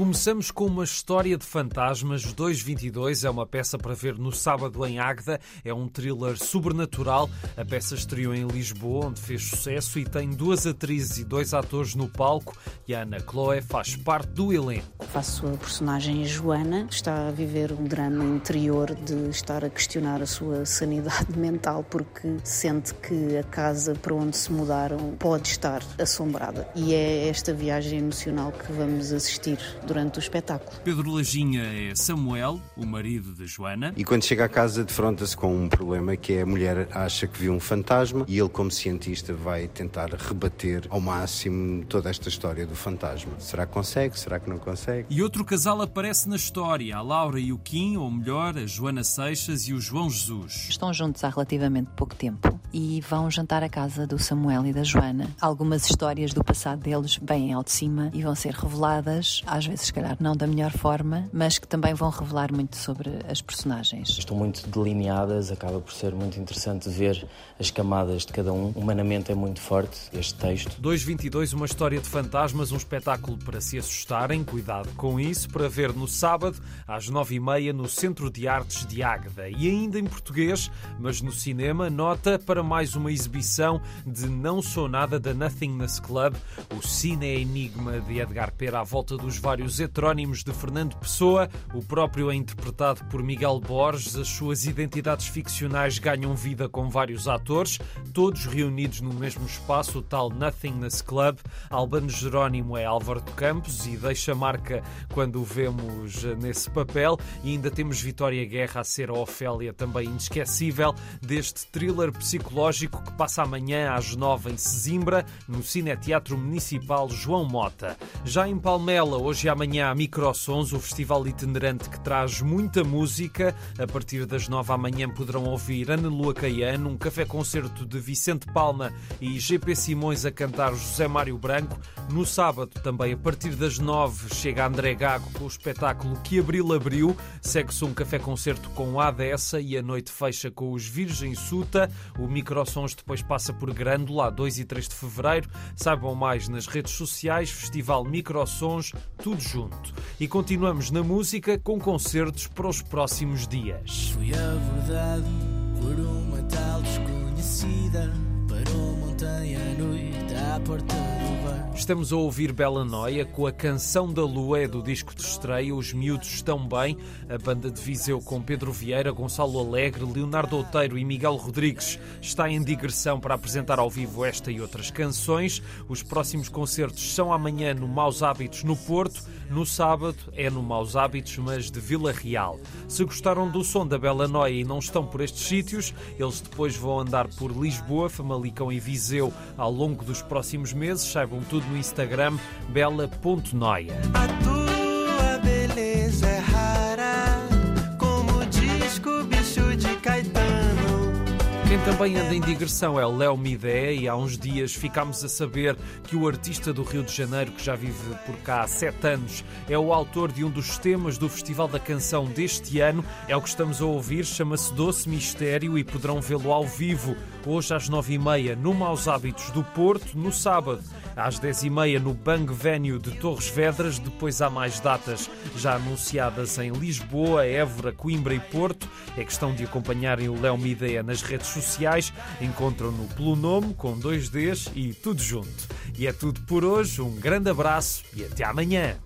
Começamos com uma história de fantasmas. 222 é uma peça para ver no sábado em Águeda. É um thriller sobrenatural. A peça estreou em Lisboa, onde fez sucesso e tem duas atrizes e dois atores no palco. E a Ana Chloe faz parte do elenco. Faço a personagem Joana. Está a viver um drama interior de estar a questionar a sua sanidade mental porque sente que a casa para onde se mudaram pode estar assombrada. E é esta viagem emocional que vamos assistir durante o espetáculo. Pedro Lajinha é Samuel, o marido de Joana. E quando chega à casa, defronta-se com um problema que é a mulher acha que viu um fantasma e ele, como cientista, vai tentar rebater ao máximo toda esta história do fantasma. Será que consegue? Será que não consegue? E outro casal aparece na história, a Laura e o Kim, ou melhor, a Joana Seixas e o João Jesus. Estão juntos há relativamente pouco tempo e vão jantar à casa do Samuel e da Joana. Algumas histórias do passado deles vêm ao de cima e vão ser reveladas às vezes, se calhar, não da melhor forma, mas que também vão revelar muito sobre as personagens. Estão muito delineadas, acaba por ser muito interessante ver as camadas de cada um. Humanamente é muito forte este texto. 222, uma história de fantasmas, um espetáculo para se assustarem. Cuidado com isso, para ver no sábado, às nove e meia, no Centro de Artes de Águeda. E ainda em português, mas no cinema, nota para mais uma exibição de Não Sou Nada da Nothingness Club, o cine enigma de Edgar Pera à volta dos vários heterónimos de Fernando Pessoa. O próprio é interpretado por Miguel Borges. As suas identidades ficcionais ganham vida com vários atores, todos reunidos no mesmo espaço, o tal Nothingness Club. Albano Jerónimo é Álvaro de Campos e deixa marca quando o vemos nesse papel. E ainda temos Vitória Guerra a ser a Ofélia, também inesquecível, deste thriller psicológico que passa amanhã às nove em Sesimbra, no Cineteatro Municipal João Mota. Já em Palmela, hoje e amanhã há Microsons, o festival itinerante que traz muita música. A partir das nove amanhã poderão ouvir Ana Lua Caiano, um café-concerto de Vicente Palma e GP Simões a cantar José Mário Branco. No sábado, também a partir das nove, chega André Gago com o espetáculo Que Abril Abriu. Segue-se um café-concerto com a Adessa e a noite fecha com os Virgem Suta. O Microsons depois passa por Grândola, a 2 e 3 de fevereiro. Saibam mais nas redes sociais, Festival Microsons, tudo junto. E continuamos na música com concertos para os próximos dias. Fui por uma tal desconhecida, montanha porta do. Estamos a ouvir Bela Noia com a canção da Lua é do disco de estreia Os Miúdos Estão Bem, a banda de Viseu com Pedro Vieira, Gonçalo Alegre, Leonardo Outeiro e Miguel Rodrigues está em digressão para apresentar ao vivo esta e outras canções. Os próximos concertos são amanhã no Maus Hábitos no Porto, no sábado é no Maus Hábitos, mas de Vila Real. Se gostaram do som da Bela Noia e não estão por estes sítios, eles depois vão andar por Lisboa, Famalicão e Viseu ao longo dos próximos meses. Saibam tudo no Instagram bela.noia. Quem também anda em digressão é o Léo Midé e há uns dias ficámos a saber que o artista do Rio de Janeiro, que já vive por cá há sete anos, é o autor de um dos temas do Festival da Canção deste ano. É o que estamos a ouvir, chama-se Doce Mistério e poderão vê-lo ao vivo hoje às nove e meia no Maus Hábitos do Porto, no sábado às dez e meia no Bang Venue de Torres Vedras. Depois há mais datas já anunciadas em Lisboa, Évora, Coimbra e Porto. É questão de acompanharem o Léo Mideia nas redes sociais. Encontram-no pelo nome, com dois Ds e tudo junto. E é tudo por hoje. Um grande abraço e até amanhã.